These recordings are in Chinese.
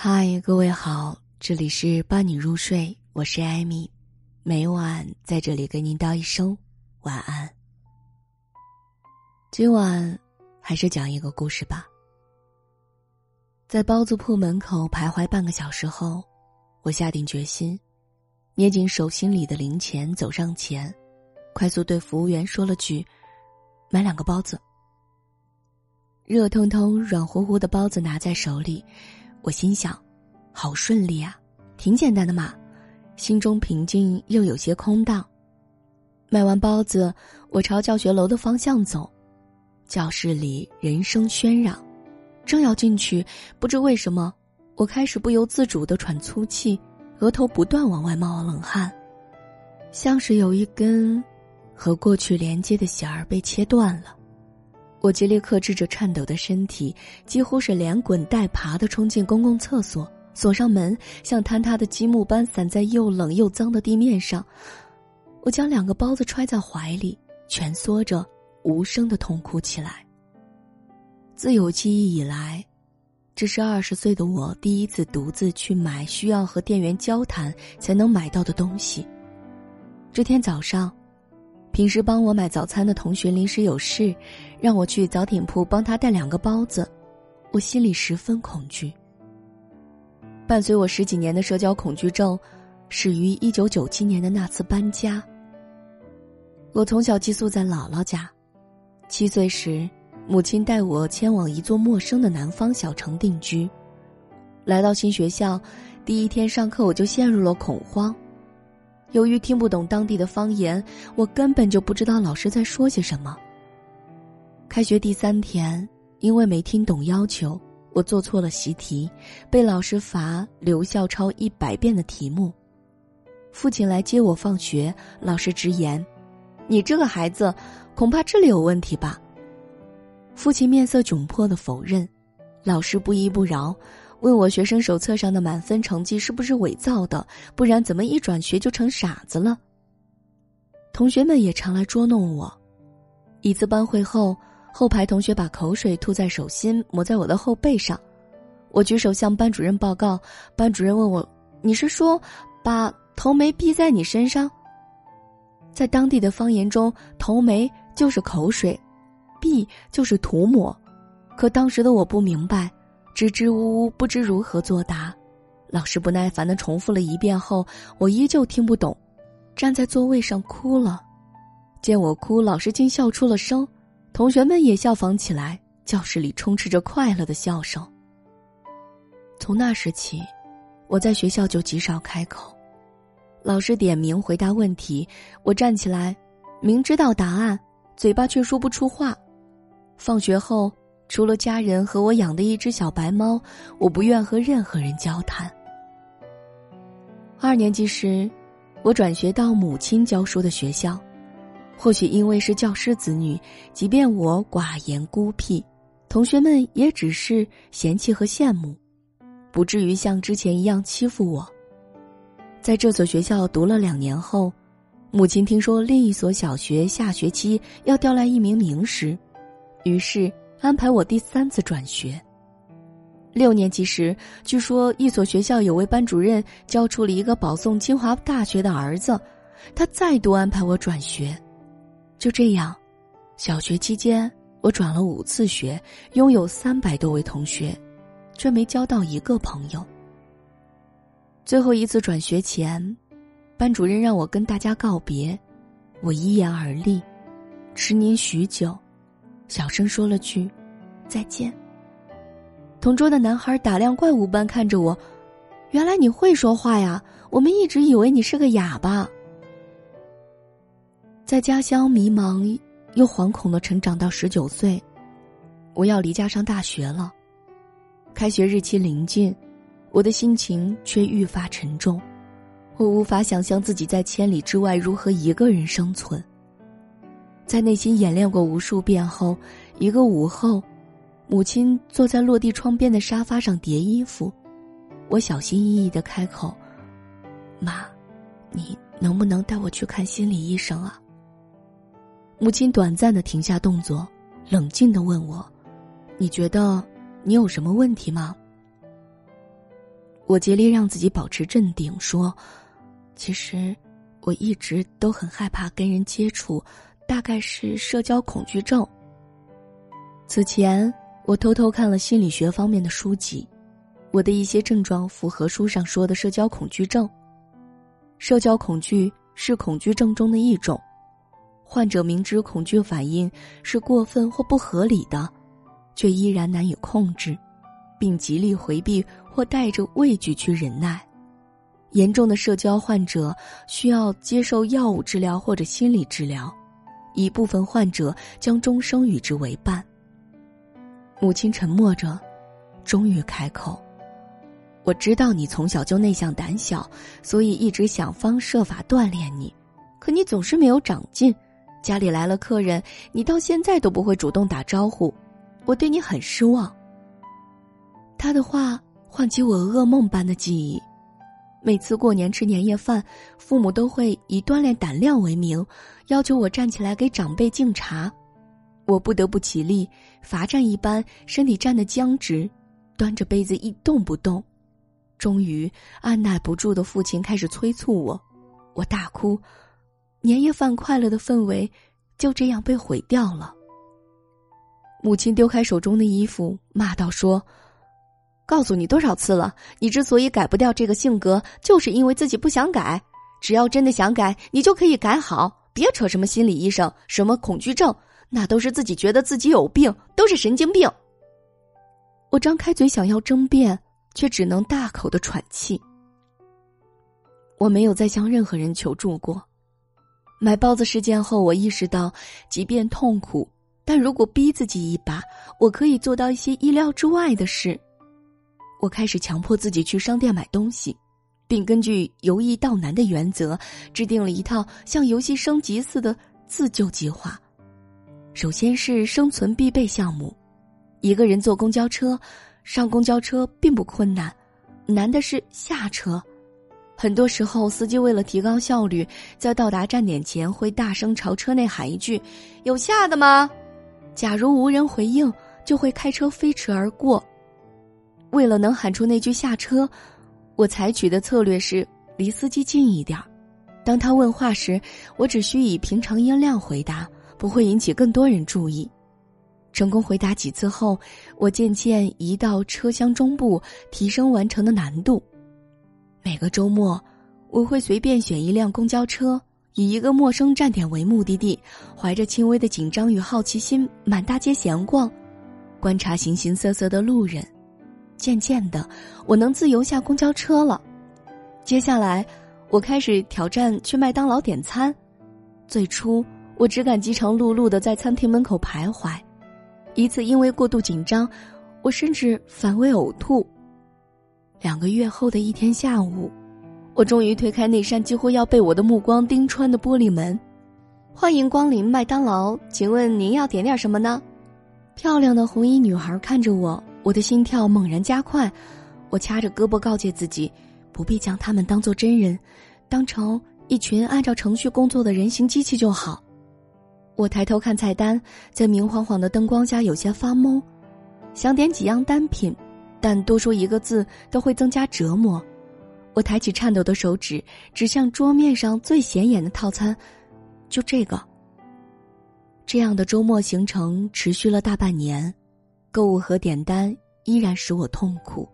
嗨，各位好，这里是伴你入睡，我是艾米，每晚在这里跟您道一声晚安。今晚还是讲一个故事吧。在包子铺门口徘徊半个小时后，我下定决心，捏紧手心里的零钱，走上前，快速对服务员说了句：“买两个包子。”热腾腾、软乎乎的包子拿在手里。我心想，好顺利啊，挺简单的嘛，心中平静又有些空荡。卖完包子，我朝教学楼的方向走，教室里人声喧嚷，正要进去，不知为什么，我开始不由自主的喘粗气，额头不断往外冒冷汗，像是有一根和过去连接的弦儿被切断了。我竭力克制着颤抖的身体，几乎是连滚带爬的冲进公共厕所，锁上门，像坍塌的积木般散在又冷又脏的地面上。我将两个包子揣在怀里，蜷缩着，无声的痛哭起来。自有记忆以来，这是二十岁的我第一次独自去买需要和店员交谈才能买到的东西。这天早上。平时帮我买早餐的同学临时有事，让我去早点铺帮他带两个包子，我心里十分恐惧。伴随我十几年的社交恐惧症，始于一九九七年的那次搬家。我从小寄宿在姥姥家，七岁时，母亲带我迁往一座陌生的南方小城定居。来到新学校，第一天上课我就陷入了恐慌。由于听不懂当地的方言，我根本就不知道老师在说些什么。开学第三天，因为没听懂要求，我做错了习题，被老师罚留校抄一百遍的题目。父亲来接我放学，老师直言：“你这个孩子，恐怕智力有问题吧？”父亲面色窘迫的否认，老师不依不饶。问我学生手册上的满分成绩是不是伪造的？不然怎么一转学就成傻子了？同学们也常来捉弄我。一次班会后，后排同学把口水吐在手心，抹在我的后背上。我举手向班主任报告，班主任问我：“你是说把头眉逼在你身上？”在当地的方言中，头眉就是口水，逼就是涂抹。可当时的我不明白。支支吾吾，不知如何作答。老师不耐烦的重复了一遍后，我依旧听不懂，站在座位上哭了。见我哭，老师竟笑出了声，同学们也效仿起来，教室里充斥着快乐的笑声。从那时起，我在学校就极少开口。老师点名回答问题，我站起来，明知道答案，嘴巴却说不出话。放学后。除了家人和我养的一只小白猫，我不愿和任何人交谈。二年级时，我转学到母亲教书的学校，或许因为是教师子女，即便我寡言孤僻，同学们也只是嫌弃和羡慕，不至于像之前一样欺负我。在这所学校读了两年后，母亲听说另一所小学下学期要调来一名名师，于是。安排我第三次转学。六年级时，据说一所学校有位班主任教出了一个保送清华大学的儿子，他再度安排我转学。就这样，小学期间我转了五次学，拥有三百多位同学，却没交到一个朋友。最后一次转学前，班主任让我跟大家告别，我一言而立，迟凝许久。小声说了句：“再见。”同桌的男孩打量怪物般看着我，原来你会说话呀！我们一直以为你是个哑巴。在家乡迷茫又惶恐的成长到十九岁，我要离家上大学了。开学日期临近，我的心情却愈发沉重。我无法想象自己在千里之外如何一个人生存。在内心演练过无数遍后，一个午后，母亲坐在落地窗边的沙发上叠衣服，我小心翼翼的开口：“妈，你能不能带我去看心理医生啊？”母亲短暂的停下动作，冷静的问我：“你觉得你有什么问题吗？”我竭力让自己保持镇定，说：“其实，我一直都很害怕跟人接触，大概是社交恐惧症。”此前，我偷偷看了心理学方面的书籍，我的一些症状符合书上说的社交恐惧症。社交恐惧是恐惧症中的一种，患者明知恐惧反应是过分或不合理的，却依然难以控制，并极力回避或带着畏惧去忍耐。严重的社交患者需要接受药物治疗或者心理治疗，一部分患者将终生与之为伴。母亲沉默着，终于开口。我知道你从小就内向胆小，所以一直想方设法锻炼你，可你总是没有长进。家里来了客人，你到现在都不会主动打招呼，我对你很失望。他的话唤起我噩梦般的记忆。每次过年吃年夜饭，父母都会以锻炼胆量为名，要求我站起来给长辈敬茶。我不得不起立，罚站一般，身体站得僵直，端着杯子一动不动。终于按耐不住的父亲开始催促我，我大哭，年夜饭快乐的氛围就这样被毁掉了。母亲丢开手中的衣服，骂道：“说，告诉你多少次了，你之所以改不掉这个性格，就是因为自己不想改。只要真的想改，你就可以改好，别扯什么心理医生，什么恐惧症。”那都是自己觉得自己有病，都是神经病。我张开嘴想要争辩，却只能大口的喘气。我没有再向任何人求助过。买包子事件后，我意识到，即便痛苦，但如果逼自己一把，我可以做到一些意料之外的事。我开始强迫自己去商店买东西，并根据由易到难的原则，制定了一套像游戏升级似的自救计划。首先是生存必备项目，一个人坐公交车，上公交车并不困难，难的是下车。很多时候，司机为了提高效率，在到达站点前会大声朝车内喊一句：“有下的吗？”假如无人回应，就会开车飞驰而过。为了能喊出那句下车，我采取的策略是离司机近一点儿当他问话时，我只需以平常音量回答。不会引起更多人注意。成功回答几次后，我渐渐移到车厢中部，提升完成的难度。每个周末，我会随便选一辆公交车，以一个陌生站点为目的地，怀着轻微的紧张与好奇心，满大街闲逛，观察形形色色的路人。渐渐的，我能自由下公交车了。接下来，我开始挑战去麦当劳点餐。最初。我只敢饥肠辘辘的在餐厅门口徘徊，一次因为过度紧张，我甚至反胃呕吐。两个月后的一天下午，我终于推开那扇几乎要被我的目光盯穿的玻璃门，欢迎光临麦当劳，请问您要点点什么呢？漂亮的红衣女孩看着我，我的心跳猛然加快，我掐着胳膊告诫自己，不必将他们当做真人，当成一群按照程序工作的人形机器就好。我抬头看菜单，在明晃晃的灯光下有些发懵，想点几样单品，但多说一个字都会增加折磨。我抬起颤抖的手指，指向桌面上最显眼的套餐，就这个。这样的周末行程持续了大半年，购物和点单依然使我痛苦，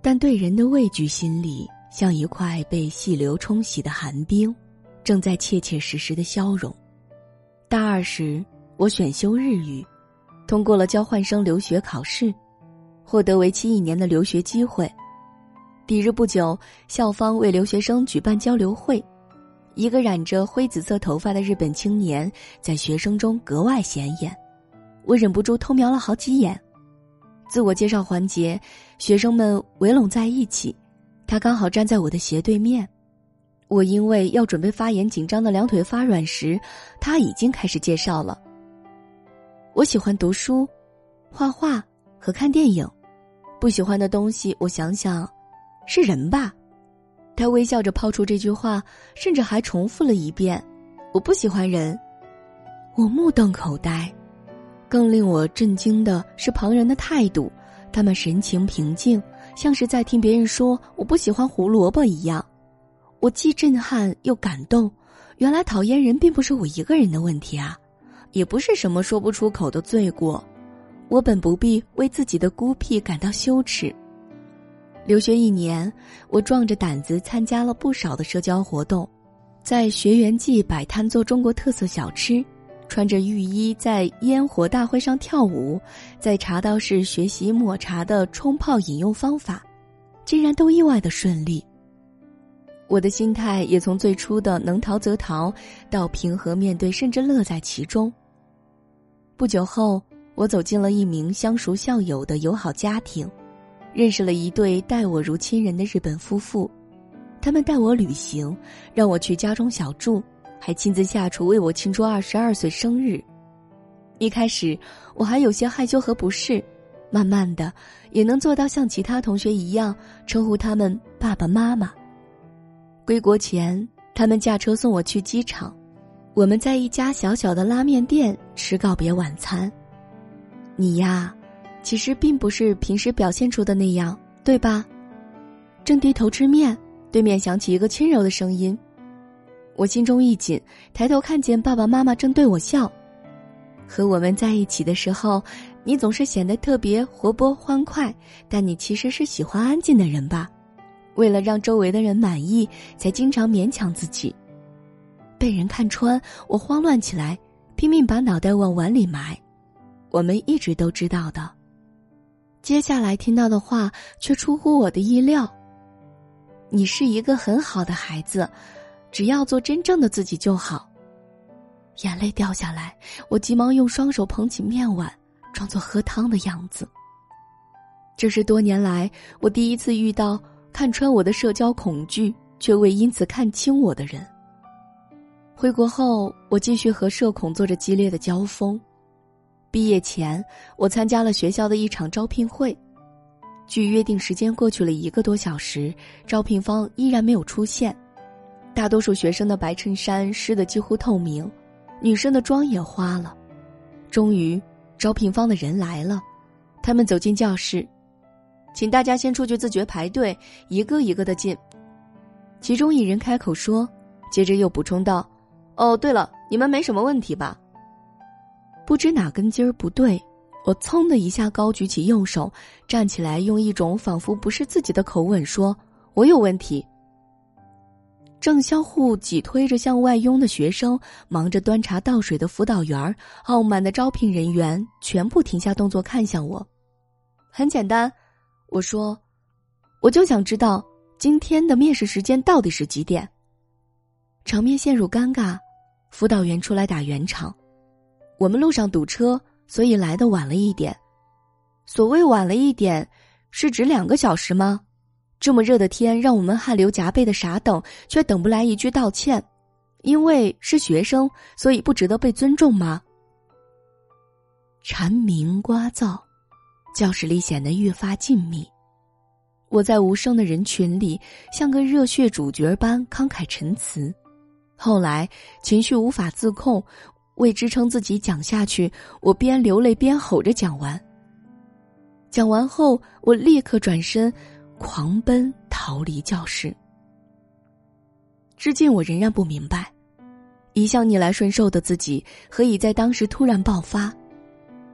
但对人的畏惧心理像一块被细流冲洗的寒冰，正在切切实实的消融。大二时，我选修日语，通过了交换生留学考试，获得为期一年的留学机会。抵日不久，校方为留学生举办交流会，一个染着灰紫色头发的日本青年在学生中格外显眼，我忍不住偷瞄了好几眼。自我介绍环节，学生们围拢在一起，他刚好站在我的斜对面。我因为要准备发言，紧张的两腿发软时，他已经开始介绍了。我喜欢读书、画画和看电影，不喜欢的东西，我想想，是人吧。他微笑着抛出这句话，甚至还重复了一遍：“我不喜欢人。”我目瞪口呆。更令我震惊的是旁人的态度，他们神情平静，像是在听别人说我不喜欢胡萝卜一样。我既震撼又感动，原来讨厌人并不是我一个人的问题啊，也不是什么说不出口的罪过。我本不必为自己的孤僻感到羞耻。留学一年，我壮着胆子参加了不少的社交活动，在学园季摆摊做中国特色小吃，穿着浴衣在烟火大会上跳舞，在茶道室学习抹茶的冲泡饮用方法，竟然都意外的顺利。我的心态也从最初的能逃则逃，到平和面对，甚至乐在其中。不久后，我走进了一名相熟校友的友好家庭。认识了一对待我如亲人的日本夫妇，他们带我旅行，让我去家中小住，还亲自下厨为我庆祝二十二岁生日。一开始我还有些害羞和不适，慢慢的也能做到像其他同学一样称呼他们爸爸妈妈。归国前，他们驾车送我去机场，我们在一家小小的拉面店吃告别晚餐。你呀。其实并不是平时表现出的那样，对吧？正低头吃面，对面响起一个轻柔的声音，我心中一紧，抬头看见爸爸妈妈正对我笑。和我们在一起的时候，你总是显得特别活泼欢快，但你其实是喜欢安静的人吧？为了让周围的人满意，才经常勉强自己。被人看穿，我慌乱起来，拼命把脑袋往碗里埋。我们一直都知道的。接下来听到的话却出乎我的意料。你是一个很好的孩子，只要做真正的自己就好。眼泪掉下来，我急忙用双手捧起面碗，装作喝汤的样子。这是多年来我第一次遇到看穿我的社交恐惧，却未因此看清我的人。回国后，我继续和社恐做着激烈的交锋。毕业前，我参加了学校的一场招聘会，距约定时间过去了一个多小时，招聘方依然没有出现。大多数学生的白衬衫湿得几乎透明，女生的妆也花了。终于，招聘方的人来了，他们走进教室，请大家先出去自觉排队，一个一个的进。其中一人开口说，接着又补充道：“哦，对了，你们没什么问题吧？”不知哪根筋儿不对，我噌的一下高举起右手，站起来，用一种仿佛不是自己的口吻说：“我有问题。”正相互挤推着向外拥的学生，忙着端茶倒水的辅导员，傲慢的招聘人员，全部停下动作看向我。很简单，我说：“我就想知道今天的面试时间到底是几点。”场面陷入尴尬，辅导员出来打圆场。我们路上堵车，所以来的晚了一点。所谓晚了一点，是指两个小时吗？这么热的天，让我们汗流浃背的傻等，却等不来一句道歉，因为是学生，所以不值得被尊重吗？蝉鸣聒噪，教室里显得越发静谧。我在无声的人群里，像个热血主角般慷慨陈词。后来情绪无法自控。为支撑自己讲下去，我边流泪边吼着讲完。讲完后，我立刻转身，狂奔逃离教室。至今我仍然不明白，一向逆来顺受的自己，何以在当时突然爆发？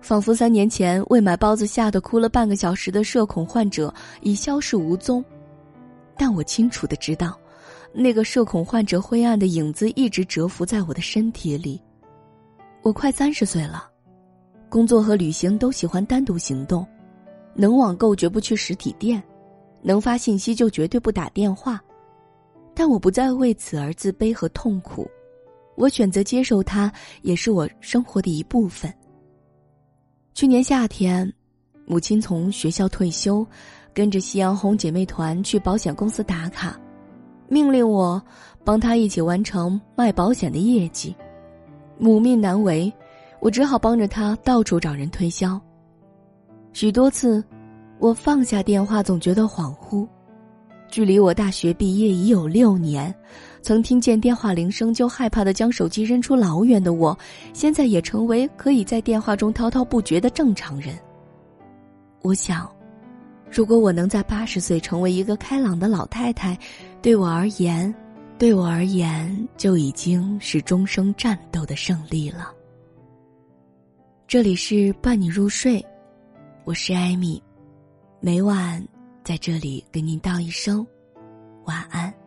仿佛三年前为买包子吓得哭了半个小时的社恐患者已消失无踪。但我清楚的知道，那个社恐患者灰暗的影子一直蛰伏在我的身体里。我快三十岁了，工作和旅行都喜欢单独行动，能网购绝不去实体店，能发信息就绝对不打电话。但我不再为此而自卑和痛苦，我选择接受它，也是我生活的一部分。去年夏天，母亲从学校退休，跟着夕阳红姐妹团去保险公司打卡，命令我帮她一起完成卖保险的业绩。母命难违，我只好帮着她到处找人推销。许多次，我放下电话总觉得恍惚。距离我大学毕业已有六年曾听见电话铃声就害怕的将手机扔出老远的我现在也成为可以在电话中滔滔不绝的正常人。我想如果我能在八十岁成为一个开朗的老太太对我而言对我而言就已经是终生战斗的胜利了。这里是伴你入睡我是艾米。每晚在这里给您道一声晚安。